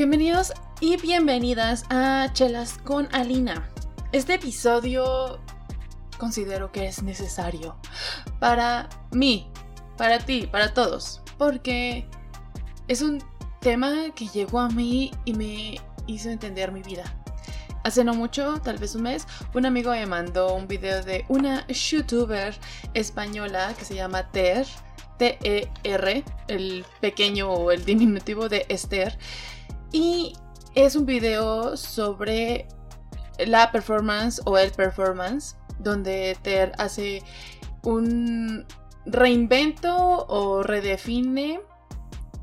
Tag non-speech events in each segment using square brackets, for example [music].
Bienvenidos y bienvenidas a Chelas con Alina. Este episodio considero que es necesario para mí, para ti, para todos, porque es un tema que llegó a mí y me hizo entender mi vida. Hace no mucho, tal vez un mes, un amigo me mandó un video de una youtuber española que se llama Ter, T-E-R, el pequeño o el diminutivo de Esther, y es un video sobre la performance o el performance, donde Ter hace un reinvento o redefine.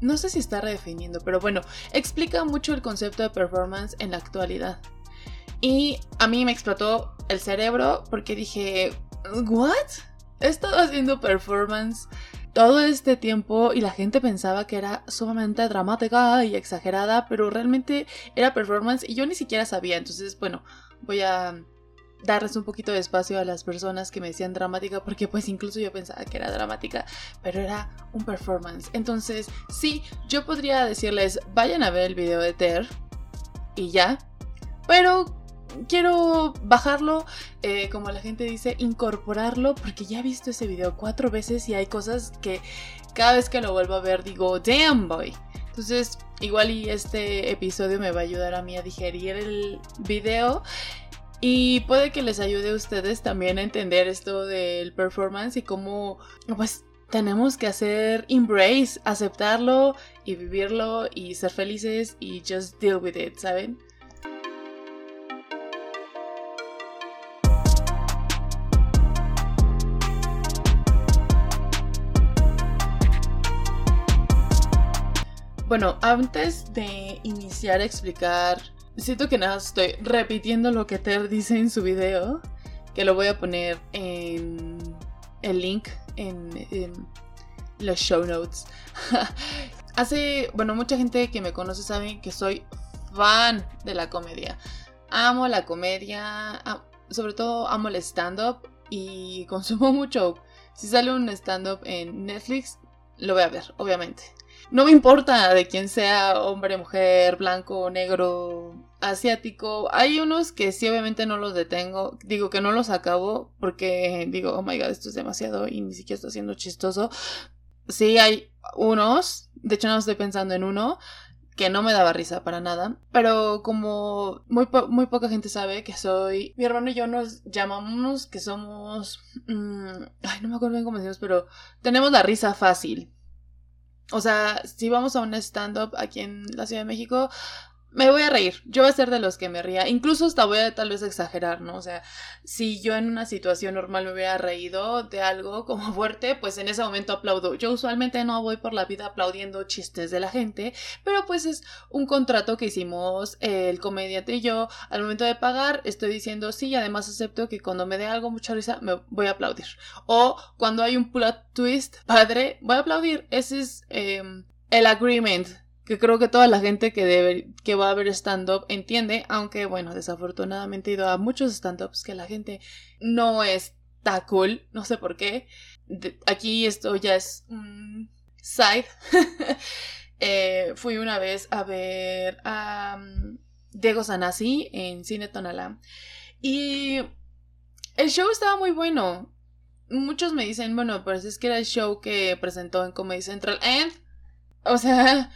No sé si está redefiniendo, pero bueno, explica mucho el concepto de performance en la actualidad. Y a mí me explotó el cerebro porque dije, ¿what? He estado haciendo performance todo este tiempo y la gente pensaba que era sumamente dramática y exagerada, pero realmente era performance y yo ni siquiera sabía. Entonces, bueno, voy a darles un poquito de espacio a las personas que me decían dramática porque pues incluso yo pensaba que era dramática, pero era un performance. Entonces, sí, yo podría decirles, vayan a ver el video de Ter y ya, pero quiero bajarlo, eh, como la gente dice, incorporarlo, porque ya he visto ese video cuatro veces y hay cosas que cada vez que lo vuelvo a ver digo, damn boy. Entonces, igual y este episodio me va a ayudar a mí a digerir el video. Y puede que les ayude a ustedes también a entender esto del performance y cómo, pues, tenemos que hacer embrace, aceptarlo y vivirlo y ser felices y just deal with it, ¿saben? Bueno, antes de iniciar a explicar, siento que nada, estoy repitiendo lo que Ter dice en su video, que lo voy a poner en el link en, los show notes. [laughs] Hace, bueno, mucha gente que me conoce sabe que soy fan de la comedia. Amo la comedia, sobre todo amo el stand-up y consumo [laughs] mucho. Si sale un stand-up en Netflix, lo voy a ver, obviamente. No me importa de quién sea, hombre, mujer, blanco, negro, asiático. Hay unos que sí, obviamente no los detengo. Digo que no los acabo porque digo, oh my god, esto es demasiado y ni siquiera está siendo chistoso. Sí, hay unos, de hecho no estoy pensando en uno, que no me daba risa para nada. Pero como muy, muy poca gente sabe que soy. Mi hermano y yo nos llamamos que somos. Mm, ay, no me acuerdo bien cómo decimos, pero tenemos la risa fácil. O sea, si vamos a un stand-up aquí en la Ciudad de México, me voy a reír. Yo voy a ser de los que me ría. Incluso hasta voy a tal vez exagerar, ¿no? O sea, si yo en una situación normal me hubiera reído de algo como [laughs] fuerte, pues en ese momento aplaudo. Yo usualmente no voy por la vida aplaudiendo chistes de la gente, pero pues es un contrato que hicimos el comediante y yo. Al momento de pagar, estoy diciendo sí, y además acepto que cuando me dé algo mucha risa, me voy a aplaudir. O cuando hay un plot twist padre, voy a aplaudir. Ese es em, el agreement que creo que toda la gente que, debe, que va a ver stand-up entiende, aunque bueno, desafortunadamente he ido a muchos stand-ups que la gente no está cool, no sé por qué. aquí esto ya es un side. [laughs] Eh, fui una vez a ver a um, Diego Sanasi en Cine Tonalá y el show estaba muy bueno. Muchos me dicen, bueno, pues es que era el show que presentó en Comedy Central. And, o sea,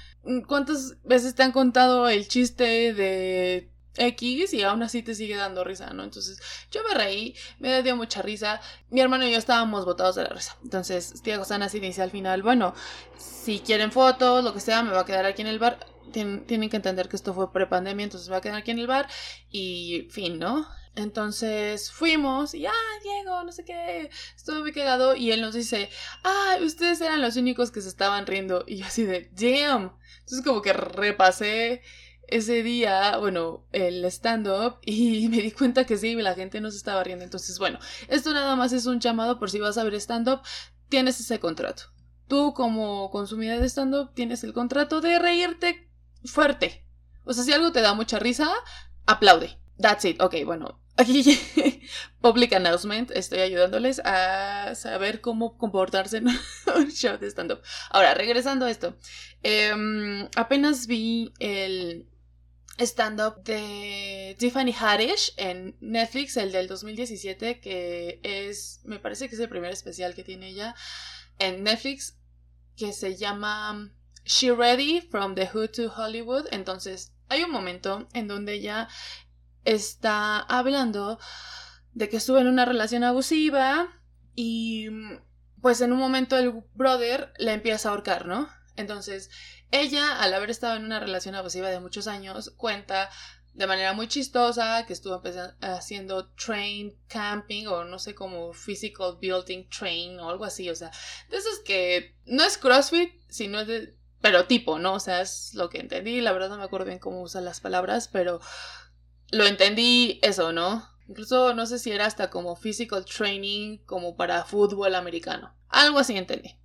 ¿Cuántas veces te han contado el chiste de X y aún así te sigue dando risa, ¿no? Entonces yo me reí, me dio mucha risa. Mi hermano y yo estábamos botados de la risa. Entonces Tiago Sanas dice al final, bueno, si quieren fotos, lo que sea, me va a quedar aquí en el bar. tienen que entender que esto fue pre-pandemia, entonces me va a quedar aquí en el bar y fin, ¿no? Entonces fuimos y, ah, Diego, no sé qué, estuve muy cagado y él nos dice, ah, ustedes eran los únicos que se estaban riendo y yo así de, damn. Entonces como que repasé ese día, bueno, el stand-up y [laughs] me di cuenta que sí, la gente no se estaba riendo. Entonces, bueno, esto nada más es un llamado por si vas a ver stand-up, tienes ese contrato. Tú como consumidor de stand-up tienes el contrato de reírte fuerte. O sea, si algo te da mucha risa, aplaude. That's it. Ok, bueno, Aquí, [laughs] public announcement, estoy ayudándoles a saber cómo comportarse en [laughs] un show de stand-up. Ahora, regresando a esto, em, apenas vi el stand-up de Tiffany Haddish en Netflix, el del 2017, que es, me parece que es el primer especial que tiene ella en Netflix, que se llama She Ready from the Hood to Hollywood. Entonces, hay un momento en donde ella está hablando de que estuvo en una relación abusiva y pues en un momento el brother le empieza a ahorcar, ¿no? Entonces, ella, al haber estado en una relación abusiva de muchos años, cuenta de manera muy chistosa que estuvo haciendo train camping o no sé como physical building train o algo así, o sea, de esos que no es CrossFit, sino de pero tipo, ¿no? O sea, es lo que entendí, la verdad no me acuerdo bien cómo usan las palabras, pero lo entendí eso, ¿no? Incluso no sé si era hasta como physical training, como para fútbol americano. Algo así entendí.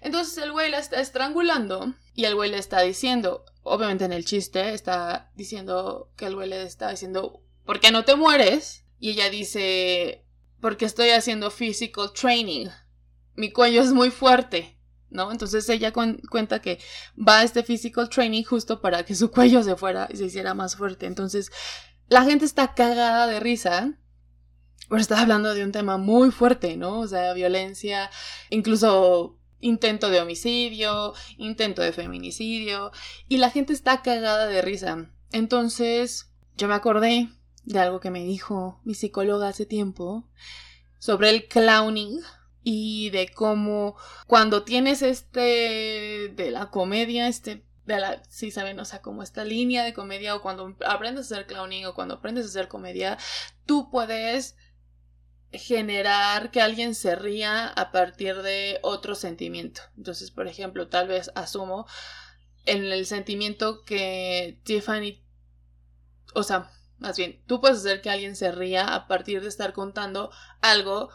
Entonces el güey la está estrangulando y el güey le está diciendo, obviamente en el chiste, está diciendo que el güey le está diciendo, ¿por qué no te mueres? Y ella dice, porque estoy haciendo physical training. Mi cuello es muy fuerte. ¿no? Entonces ella cuenta que va a este physical training justo para que su cuello se fuera y se hiciera más fuerte. Entonces la gente está cagada de risa. Pero está hablando de un tema muy fuerte, ¿no? O sea, violencia, incluso intento de homicidio, intento de feminicidio, y la gente está cagada de risa. Entonces, yo me acordé de algo que me dijo mi psicóloga hace tiempo sobre el clowning, y de cómo cuando tienes este de la comedia, este de la, sí saben, o sea, como esta línea de comedia o cuando aprendes a hacer clowning o cuando aprendes a hacer comedia, tú puedes generar que alguien se ría a partir de otro sentimiento. Entonces, por ejemplo, tal vez asumo en el sentimiento que Tiffany, o sea, más bien, tú puedes hacer que alguien se ría a partir de estar contando algo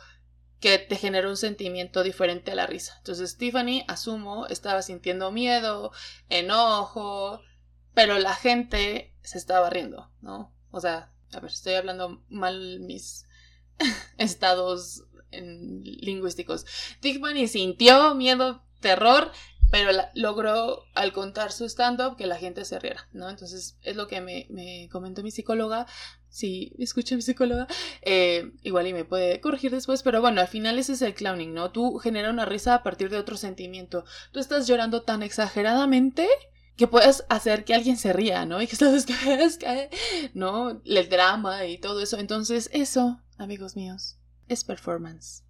que te genera un sentimiento diferente a la risa. Entonces Tiffany, asumo, estaba sintiendo miedo, enojo, pero la gente se estaba riendo, ¿no? O sea, a ver, estoy hablando mal mis [laughs] estados lingüísticos. Tiffany sintió miedo, terror, pero logró al contar su stand-up que la gente se riera, ¿no? Entonces es lo que me, me comentó mi psicóloga, si escucha mi psicóloga, eh, igual y me puede corregir después, pero bueno, al final ese es el clowning, ¿no? Tú generas una risa a partir de otro sentimiento. Tú estás llorando tan exageradamente que puedes hacer que alguien se ría, ¿no? Y que sabes [laughs] que, ¿no? El drama y todo eso. Entonces, eso, amigos míos, es performance.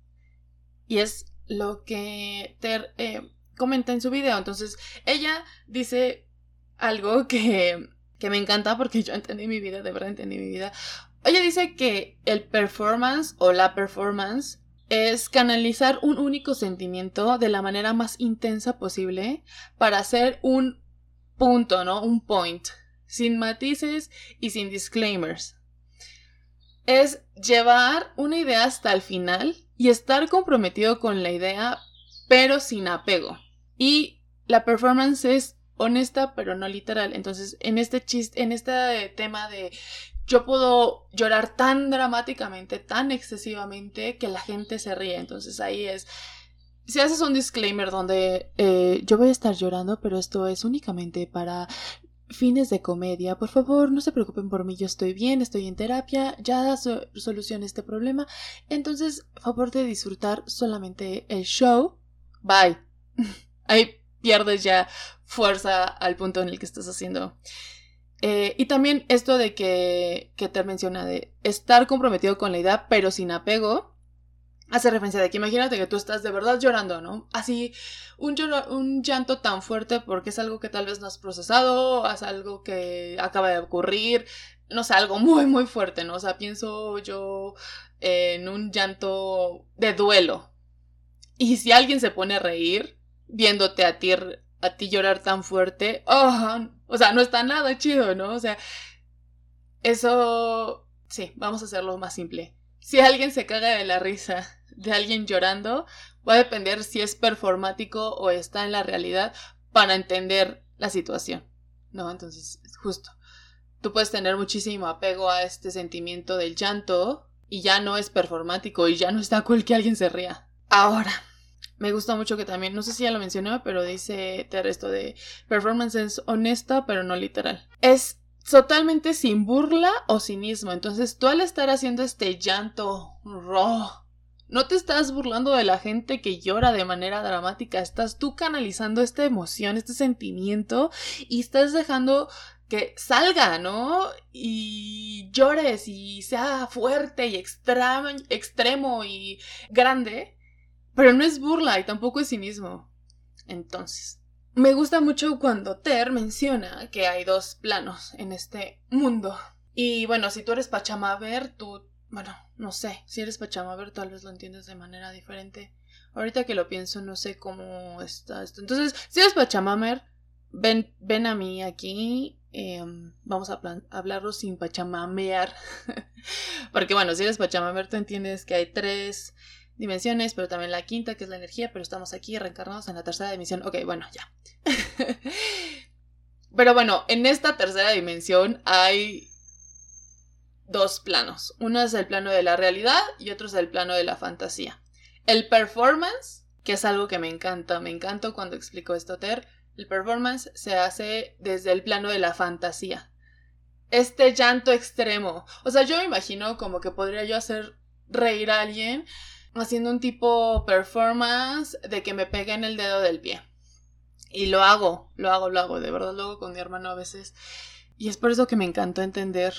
Y es lo que Ter eh, comenta en su video. Entonces, ella dice algo [laughs] que, que me encanta porque yo entendí mi vida, de verdad entendí mi vida. Ella dice que el performance o la performance es canalizar un único sentimiento de la manera más intensa posible para hacer un punto, ¿no? Un point, sin matices y sin disclaimers. Es llevar una idea hasta el final y estar comprometido con la idea, pero sin apego. Y la performance es honesta, pero no literal. Entonces, en este chiste, en este tema de yo puedo llorar tan dramáticamente, tan excesivamente, que la gente se ríe. Entonces ahí es. Si haces un disclaimer donde eh, yo voy a estar llorando, pero esto es únicamente para fines de comedia, por favor, no se preocupen por mí, yo estoy bien, estoy en terapia, ya solucioné este problema. Entonces, favor de disfrutar solamente el show. Bye. [laughs] Ahí pierdes ya fuerza al punto en el que estás haciendo. Eh, y también esto de que, que te menciona de estar comprometido con la idea, pero sin apego, hace referencia de que imagínate que tú estás de verdad llorando, ¿no? Así, un, un llanto tan fuerte porque es algo que tal vez no has procesado, es algo que acaba de ocurrir, no sé, algo muy, muy fuerte, ¿no? O sea, pienso yo en un llanto de duelo. Y si alguien se pone a reír, viéndote a ti, a ti llorar tan fuerte, oh, o sea, no está nada chido, ¿no? O sea, eso, sí, vamos a hacerlo más simple. Si alguien se caga de la risa de alguien llorando, va a depender si es performático o está en la realidad para entender la situación, ¿no? Entonces, justo. Tú puedes tener muchísimo apego a este sentimiento del llanto y ya no es performático y ya no está cool que alguien se ría. Ahora, me gusta mucho que también, no sé si ya lo mencionó, pero dice Ter esto de performance es honesta pero no literal. Es totalmente sin burla o cinismo. Entonces tú al estar haciendo este llanto raw, no te estás burlando de la gente que llora de manera dramática, estás tú canalizando esta emoción, este sentimiento y estás dejando que salga, ¿no? Y llores y sea fuerte y extremo y grande, pero no es burla y tampoco es cinismo. Entonces, me gusta mucho cuando Ter menciona que hay dos planos en este mundo. Y bueno, si tú eres Pachamaver, tú, bueno, no sé, si eres Pachamaver tal vez lo entiendes de manera diferente. Ahorita que lo pienso no sé cómo está esto. Entonces, si eres Pachamaver, ven, ven a mí aquí. Em, vamos a hablarlo sin pachamamear. [laughs] Porque bueno, si eres Pachamaver, tú entiendes que hay tres dimensiones, pero también la quinta, que es la energía, pero estamos aquí reencarnados en la tercera dimensión. Ok, bueno, ya. [laughs] pero bueno, en esta tercera dimensión hay dos planos. Uno es el plano de la realidad y otro es el plano de la fantasía. El performance, que es algo que me encanta, me encanta cuando explico esto, Ter, el performance se hace desde el plano de la fantasía. Este llanto extremo. O sea, yo me imagino como que podría yo hacer reír a alguien haciendo un tipo performance de que me pegue en el dedo del pie. Y lo hago, lo hago, lo hago, de verdad lo hago con mi hermano a veces. Y es por eso que me encantó entender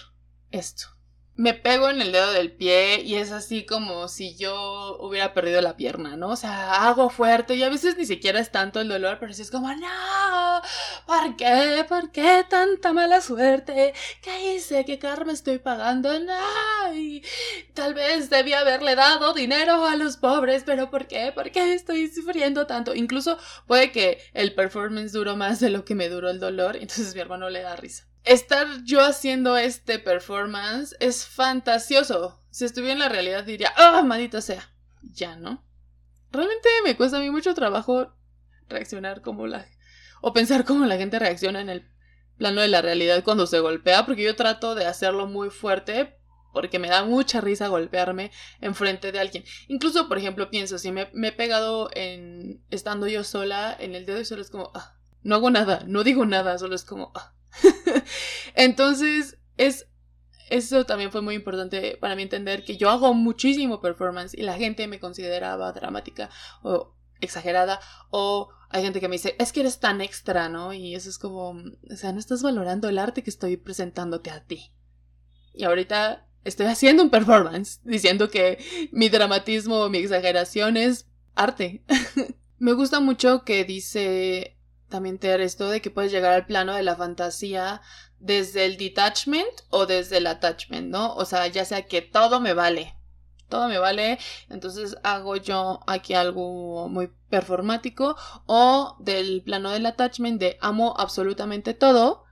esto me pego en el dedo del pie y es así como si yo hubiera perdido la pierna, ¿no? O sea, hago fuerte y a veces ni siquiera es tanto el dolor, pero sí es como, no, ¿por qué? ¿Por qué tanta mala suerte? ¿Qué hice? ¿Qué karma estoy pagando? No, tal vez debía haberle dado dinero a los pobres, pero ¿por qué? ¿Por qué estoy sufriendo tanto? Incluso puede que el performance duró más de lo que me duró el dolor, entonces mi hermano le da risa estar yo haciendo este performance es fantasioso. Si estuviera en la realidad diría, ¡ah, oh, sea! Ya, ¿no? Realmente me cuesta a mí mucho trabajo reaccionar como la... o pensar cómo la gente reacciona en el plano de la realidad cuando se golpea, porque yo trato de hacerlo muy fuerte porque me da mucha risa golpearme enfrente de alguien. Incluso, por ejemplo, pienso, si me, me, he pegado en estando yo sola en el dedo y solo es como, ah, no hago nada, no digo nada, solo es como, ah, [laughs] Entonces, es eso también fue muy importante para mí entender que yo hago muchísimo performance y la gente me consideraba dramática o exagerada o hay gente que me dice, es que eres tan extra, ¿no? Y eso es como, o sea, no estás valorando el arte que estoy presentándote a ti. Y ahorita estoy haciendo un performance diciendo que mi dramatismo mi exageración es arte. [laughs] me gusta mucho que dice también te esto de que puedes llegar al plano de la fantasía desde el detachment o desde el attachment, ¿no? O sea, ya sea que todo me vale, todo me vale, entonces hago yo aquí algo muy performático o del plano del attachment de amo absolutamente todo,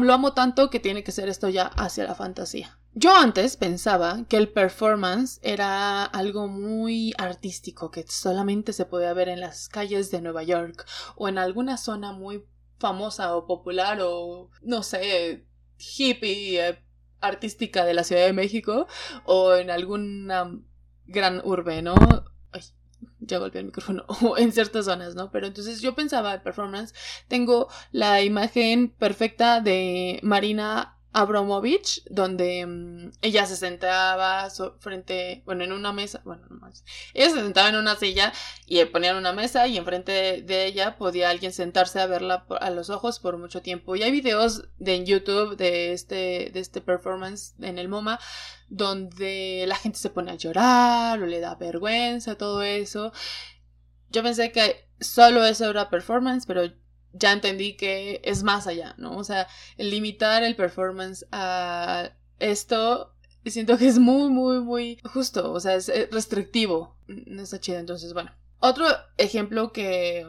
lo amo tanto que tiene que ser esto ya hacia la fantasía. Yo antes pensaba que el performance era algo muy artístico que solamente se podía ver en las calles de Nueva York o en alguna zona muy famosa o popular o no sé, hippie eh, artística de la Ciudad de México o en alguna gran urbe, ¿no? Ay, ya golpeé el micrófono, [laughs] o en ciertas zonas, ¿no? Pero entonces yo pensaba el performance, tengo la imagen perfecta de Marina Abramovich, donde mm, ella se sentaba frente, bueno, en una mesa, bueno, no más. Ella se sentaba en una silla y ponían una mesa y enfrente de, ella podía alguien sentarse a verla a los ojos por mucho tiempo. Y hay videos de en YouTube de este, de este performance en el MoMA donde la gente se pone a llorar o le da vergüenza, todo eso. Yo pensé que solo eso era performance, pero ya entendí que es más allá, ¿no? O sea, limitar el performance a esto siento que es muy, muy, muy justo, o sea, es restrictivo, no está chido, entonces, bueno. Otro ejemplo que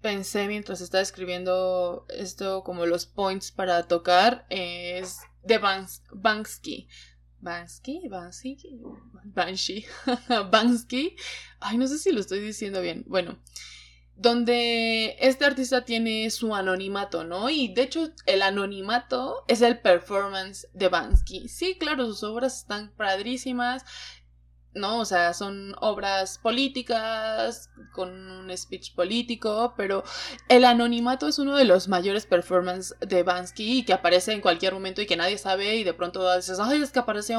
pensé mientras estaba escribiendo esto como los points para tocar es de Bans Bansky. Bansky, Bansky, Banshee, [laughs] Bansky. Ay, no sé si lo estoy diciendo bien. Bueno, donde este artista tiene su anonimato, ¿no? Y de hecho el anonimato es el performance de Bansky. Sí, claro, sus obras están padrísimas. ¿no? O sea, son obras políticas, con un speech político, pero el anonimato es uno de los mayores performances de Bansky y que aparece en cualquier momento y que nadie sabe y de pronto dices, ay, es que aparece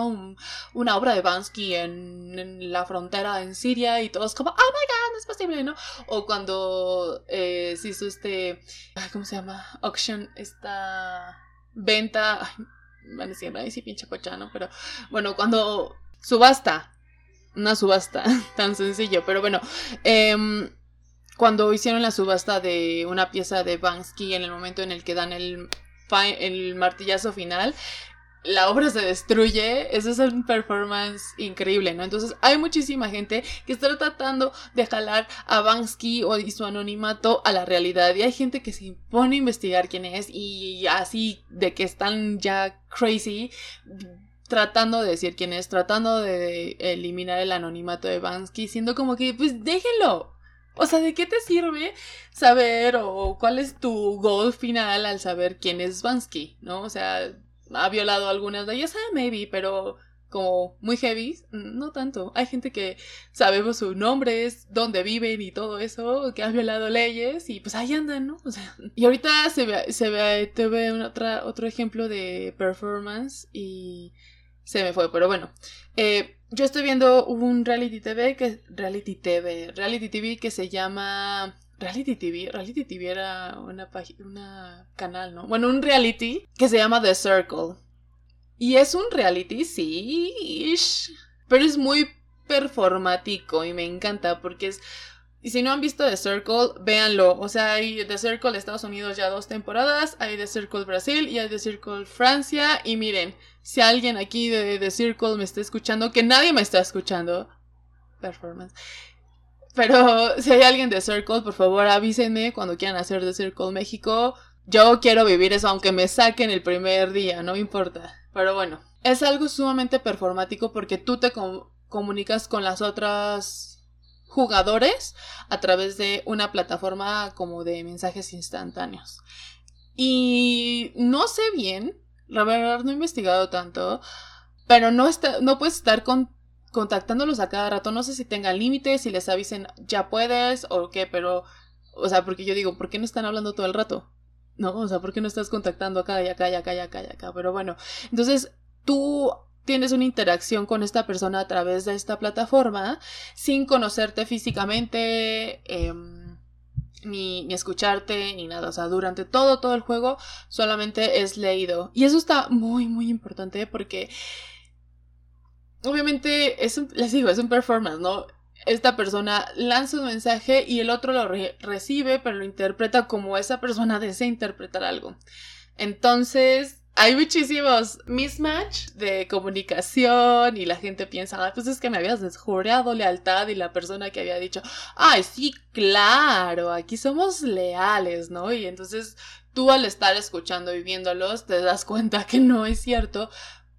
una obra de Bansky en, la frontera en Siria y todos como, oh my god, es posible, ¿no? O cuando eh, se hizo este, ¿cómo se llama? Auction, esta venta, ay, van a decir, sí, pinche cochano, pero bueno, cuando subasta una subasta [laughs] tan sencillo. Pero bueno, em, cuando hicieron la subasta de una pieza de Bansky en el momento en el que dan el, el martillazo final, la obra se destruye, eso es un performance increíble, ¿no? Entonces hay muchísima gente que está tratando de jalar a Bansky o y su anonimato a la realidad y hay gente que se impone a investigar quién es y así de que están ya crazy tratando de decir quién es, tratando de eliminar el anonimato de Bansky, siendo como que, pues déjenlo. O sea, ¿de qué te sirve saber o cuál es tu goal final al saber quién es Bansky? ¿No? O sea, ha violado algunas de ellas, ah, maybe, pero como muy heavy, no tanto. Hay gente que sabemos sus nombres, dónde viven y todo eso, que ha violado leyes y pues ahí andan, ¿no? O sea, y ahorita se ve, se ve, te ve otra, otro ejemplo de performance y se me fue, pero bueno. Eh, yo estoy viendo un reality TV que reality TV, reality TV que se llama Reality TV, Reality TV era una página, una canal, ¿no? Bueno, un reality que se llama The Circle. Y es un reality, sí, pero es muy performático y me encanta porque es y si no han visto The Circle, véanlo. O sea, hay The Circle Estados Unidos ya dos temporadas, hay The Circle Brasil y hay The Circle Francia. Y miren, si alguien aquí de The Circle me está escuchando, que nadie me está escuchando, performance. Pero [laughs] si hay alguien de Circle, por favor avísenme cuando quieran hacer The Circle México. Yo quiero vivir eso, aunque me saquen el primer día, no importa. Pero bueno, es algo sumamente performático porque tú te comunicas con las otras jugadores a través de una plataforma como de mensajes instantáneos. Y no sé bien, la verdad no he investigado tanto, pero no, está, no puedes estar con, contactándolos a cada rato. No sé si tengan límites, si les avisen ya puedes o qué, pero, o sea, porque yo digo, ¿por qué no están hablando todo el rato? No, o sea, ¿por qué no estás contactando acá y acá y acá y acá y acá? Pero bueno, entonces tú tienes una interacción con esta persona a través de esta plataforma sin conocerte físicamente. Em, ni, escucharte, ni nada. O sea, durante todo, todo el juego solamente es leído. Y eso está muy, muy importante porque obviamente es un, les digo, es un performance, ¿no? Esta persona lanza un mensaje y el otro lo recibe, pero lo interpreta como esa persona [laughs] desea interpretar algo. Entonces, hay muchísimos mismatch de comunicación y la gente piensa, ah, pues es que me habías desjurado lealtad y la persona que había dicho, ay, sí, claro, aquí somos leales, ¿no? Y entonces tú al estar escuchando y viéndolos te das cuenta que no es cierto,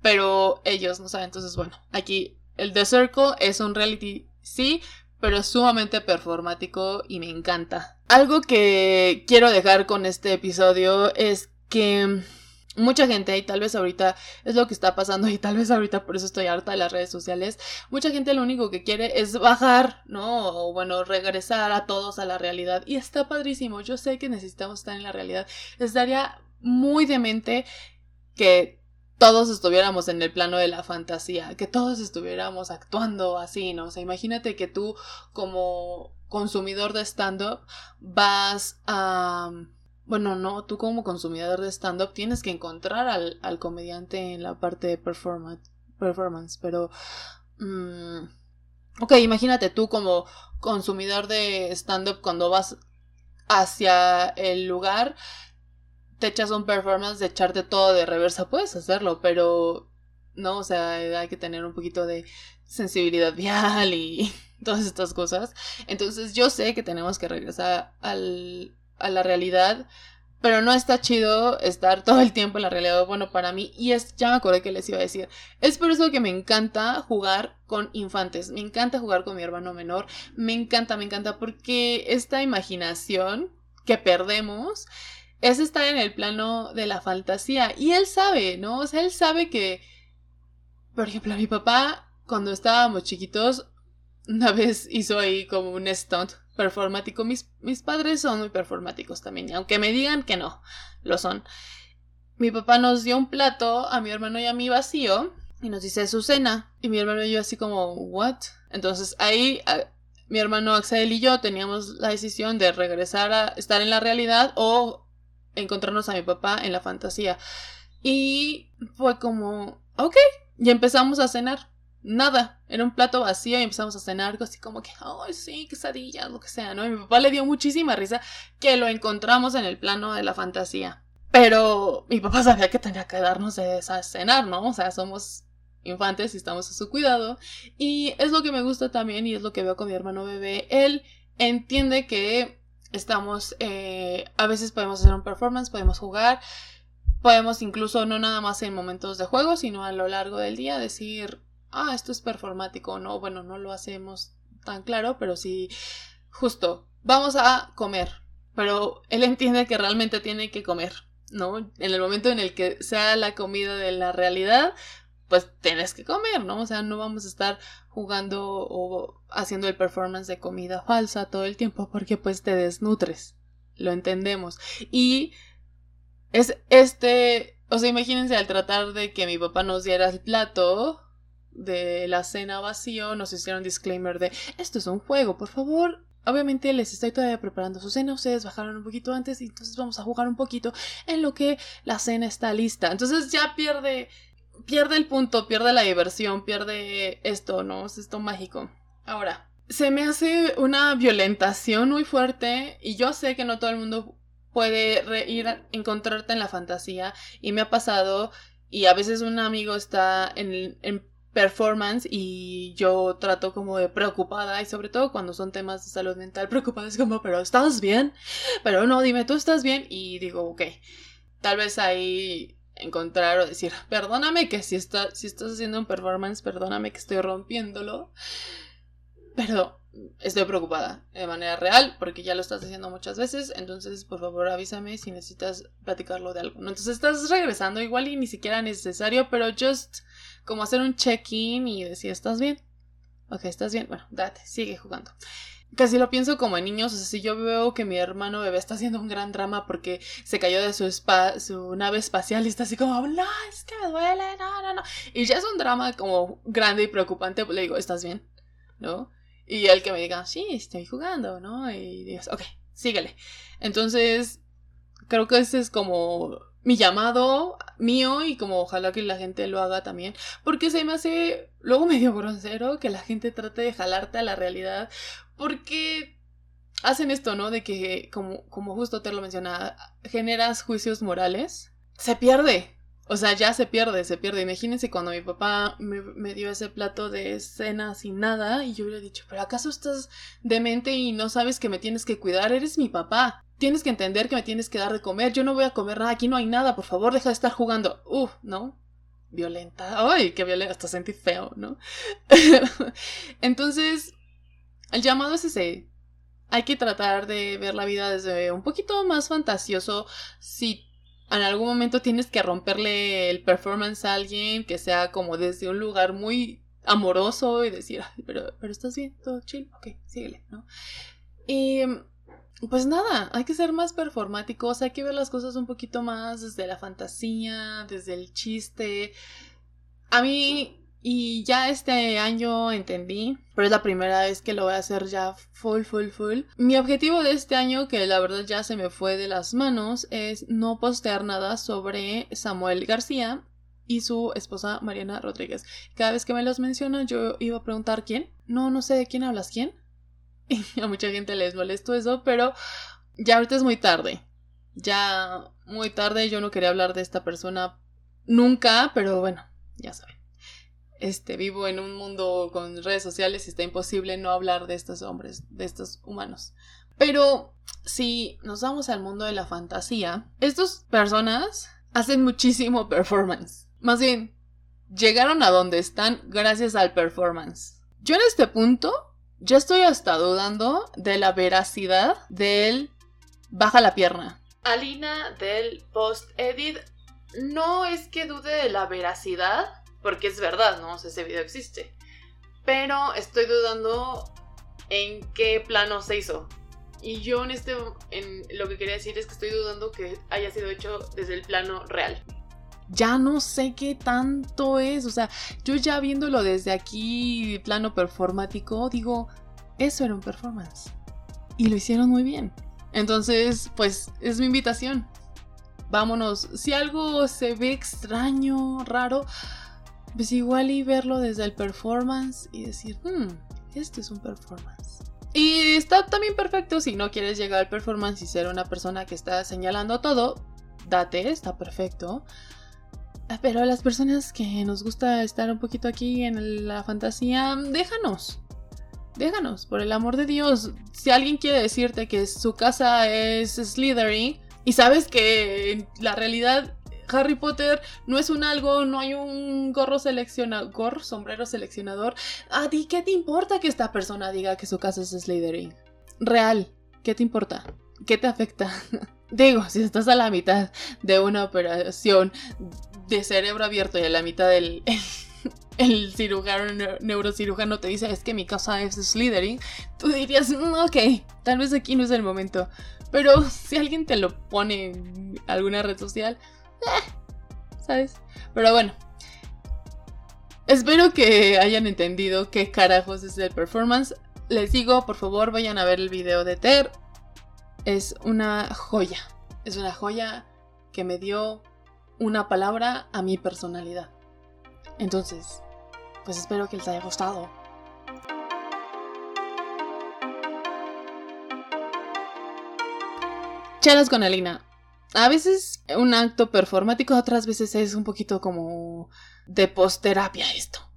pero ellos no saben. Entonces, bueno, aquí el The Circle es un reality, sí, pero es sumamente performático y me encanta. Algo que quiero dejar con este episodio es que mucha gente, y tal vez ahorita es lo que está pasando, [laughs] y tal vez ahorita por eso estoy harta de las redes sociales, mucha gente lo único que quiere es bajar, ¿no? O bueno, regresar a todos a la realidad. Y está padrísimo, yo sé que necesitamos estar en la realidad. Estaría muy demente que todos estuviéramos en el plano de la fantasía, que todos estuviéramos actuando así, ¿no? O sea, imagínate que tú como consumidor de stand-up vas a bueno, no, tú como consumidor de stand-up tienes que encontrar al, comediante en la parte de performance, performance pero... Mm, ok, imagínate tú como consumidor de stand-up cuando vas hacia el lugar, te echas un performance de echarte todo de reversa, puedes hacerlo, pero no, o sea, hay que tener un poquito de sensibilidad [laughs] vial y todas estas cosas. Entonces yo sé que tenemos que regresar al, a la realidad, pero no está chido estar todo el tiempo en la realidad. Bueno, para mí, y es, ya me acordé que les iba a decir, es por eso que me encanta jugar con infantes, me encanta jugar con mi hermano menor, me encanta, me encanta, porque esta imaginación que perdemos es estar en el plano de la fantasía, y él sabe, ¿no? O sea, él sabe que, por ejemplo, mi papá cuando estábamos chiquitos, una vez hizo ahí como un stunt performático. Mis, mis padres son muy performáticos también, aunque me digan que no, lo son. Mi papá nos dio un plato a mi hermano y a mí vacío y nos dice su cena. Y mi hermano y yo así como, ¿what? Entonces ahí mi hermano Axel y yo teníamos la decisión de regresar a estar en la realidad o encontrarnos a mi papá en la fantasía. Y fue como, ok, y empezamos a cenar. Nada, era un plato vacío y empezamos a cenar así como que, ay, sí, quesadillas, lo que sea, ¿no? Y mi papá le dio muchísima risa que lo encontramos en el plano de la fantasía. Pero mi papá sabía que tenía que darnos de cenar, ¿no? O sea, somos infantes y estamos a su cuidado. Y es lo que me gusta también y es lo que veo con mi hermano bebé. Él entiende que estamos, eh, a veces podemos hacer un performance, podemos jugar, podemos incluso no nada más en momentos de juego, sino a lo largo del día decir, ah, esto es performático, no, bueno, no lo hacemos tan claro, pero sí, justo, vamos a comer, pero él entiende que realmente tiene que comer, ¿no? En el momento en el que sea la comida de la realidad, pues tienes que comer, ¿no? O sea, no vamos a estar jugando o haciendo el performance de comida falsa todo el tiempo porque pues te desnutres. Lo entendemos. Y es este, o sea, imagínense al tratar de que mi papá nos diera el plato de la cena vacío, nos hicieron disclaimer de esto es un juego, por favor. Obviamente les estoy todavía preparando su cena, ustedes bajaron un poquito antes y entonces vamos a jugar un poquito en lo que la cena está lista. Entonces ya pierde pierde el punto, pierde la diversión, pierde esto, ¿no? Es esto mágico. Ahora, se me hace una violentación muy fuerte y yo sé que no todo el mundo puede ir a encontrarte en la fantasía y me ha pasado y a veces un amigo está en, en performance y yo trato como de preocupada y sobre todo cuando son temas de salud mental preocupada es como pero estás bien pero no dime tú estás bien y digo ok tal vez ahí encontrar o decir, perdóname que si, está, si estás haciendo un performance, perdóname que estoy rompiéndolo, pero estoy preocupada de manera real porque ya lo estás haciendo muchas veces, entonces por favor avísame si necesitas platicarlo de algo. Entonces estás regresando igual y ni siquiera necesario, pero just como hacer un check-in y decir, ¿estás bien? Ok, ¿estás bien? Bueno, date, sigue jugando. Casi lo pienso como en niños, o sea, si yo veo que mi hermano bebé está haciendo un gran drama porque se cayó de su, su nave espacial y está así como, no, es que me duele, no, no, no. Y ya es un drama como grande y preocupante, le digo, ¿estás bien? ¿No? Y el que me diga, sí, estoy jugando, ¿no? Y dices, ok, síguele. Entonces, creo que ese es como mi llamado mío y como ojalá que la gente lo haga también, porque se me hace luego medio grosero que la gente trate de jalarte a la realidad, porque hacen esto, ¿no? De que, como, como justo te lo mencionaba, generas juicios morales, se pierde. O sea, ya se pierde, se pierde. Imagínense cuando mi papá me, me, dio ese plato de cena sin nada y yo hubiera dicho, pero ¿acaso estás demente y no sabes que me tienes que cuidar? Eres mi papá. Tienes que entender que me tienes que dar de comer. Yo no voy a comer nada. Aquí no hay nada. Por favor, deja de estar jugando. Uf, ¿no? Violenta. Ay, qué violenta. Hasta sentí feo, ¿no? [laughs] Entonces, el llamado es ese. Hay que tratar de ver la vida desde un poquito más fantasioso. Si en algún momento tienes que romperle el performance a alguien, que sea como desde un lugar muy amoroso y decir, pero, pero estás bien, todo chill, ok, síguele, ¿no? Y pues nada, hay que ser más performáticos, hay que ver las cosas un poquito más desde la fantasía, desde el chiste. A mí, y ya este año entendí, pero es la primera vez que lo voy a hacer ya full, full, full. Mi objetivo de este año, que la verdad ya se me fue de las manos, es no postear nada sobre Samuel García y su esposa Mariana Rodríguez. Cada vez que me los menciona yo iba a preguntar quién. No, no sé de quién hablas, quién. [laughs] Y a mucha gente les molestó eso, pero ya ahorita es muy tarde. Ya muy tarde, yo no quería hablar de esta persona nunca, pero bueno, ya saben. Este, vivo en un mundo con redes sociales y está imposible no hablar de estos hombres, de estos humanos. Pero si nos vamos al mundo de la fantasía, estas personas hacen muchísimo performance. Más bien, llegaron a donde están gracias al performance. Yo en este punto yo estoy hasta dudando de la veracidad del baja la pierna. Alina del post-edit no es que dude de la veracidad, porque es verdad, ¿no? ese video existe. pero estoy dudando en qué plano se hizo. Y yo en este, en lo que quería decir es que estoy dudando que haya sido hecho desde el plano real. Ya no sé qué tanto es, o sea, yo ya viéndolo desde aquí, plano performático, digo, eso era un performance. Y lo hicieron muy bien. Entonces, pues es mi invitación. Vámonos. Si algo se ve extraño, raro, pues igual y verlo desde el performance y decir, hmm, esto es un performance. Y está también perfecto si no quieres llegar al performance y ser una persona que está señalando todo, date, está perfecto. Pero a las personas que nos gusta estar un poquito aquí en la fantasía, déjanos. Déjanos, por el amor de Dios. Si alguien quiere decirte que su casa es Slytherin y sabes que la realidad Harry Potter no es un algo, no hay un gorro seleccionador, sombrero seleccionador. ¿A ti qué te importa que esta persona diga que su casa es Slytherin? Real, ¿qué te importa? ¿Qué te afecta? [laughs] Digo, si estás a la mitad de una operación de cerebro abierto y a la mitad del [laughs] el cirujano neurocirujano te dice es que mi casa es Slytherin, tú dirías, mm, ok, tal vez aquí no es el momento. Pero si alguien te lo pone en alguna red social, eh, ¿sabes? Pero bueno. Espero que hayan entendido qué carajos es el performance. Les digo, por favor, vayan a ver el video de Ter. Es una joya. Es una joya que me dio una palabra a mi personalidad. Entonces, pues espero que les haya gustado. Chelas con Alina a veces un acto performático, otras veces es un poquito como de posterapia esto.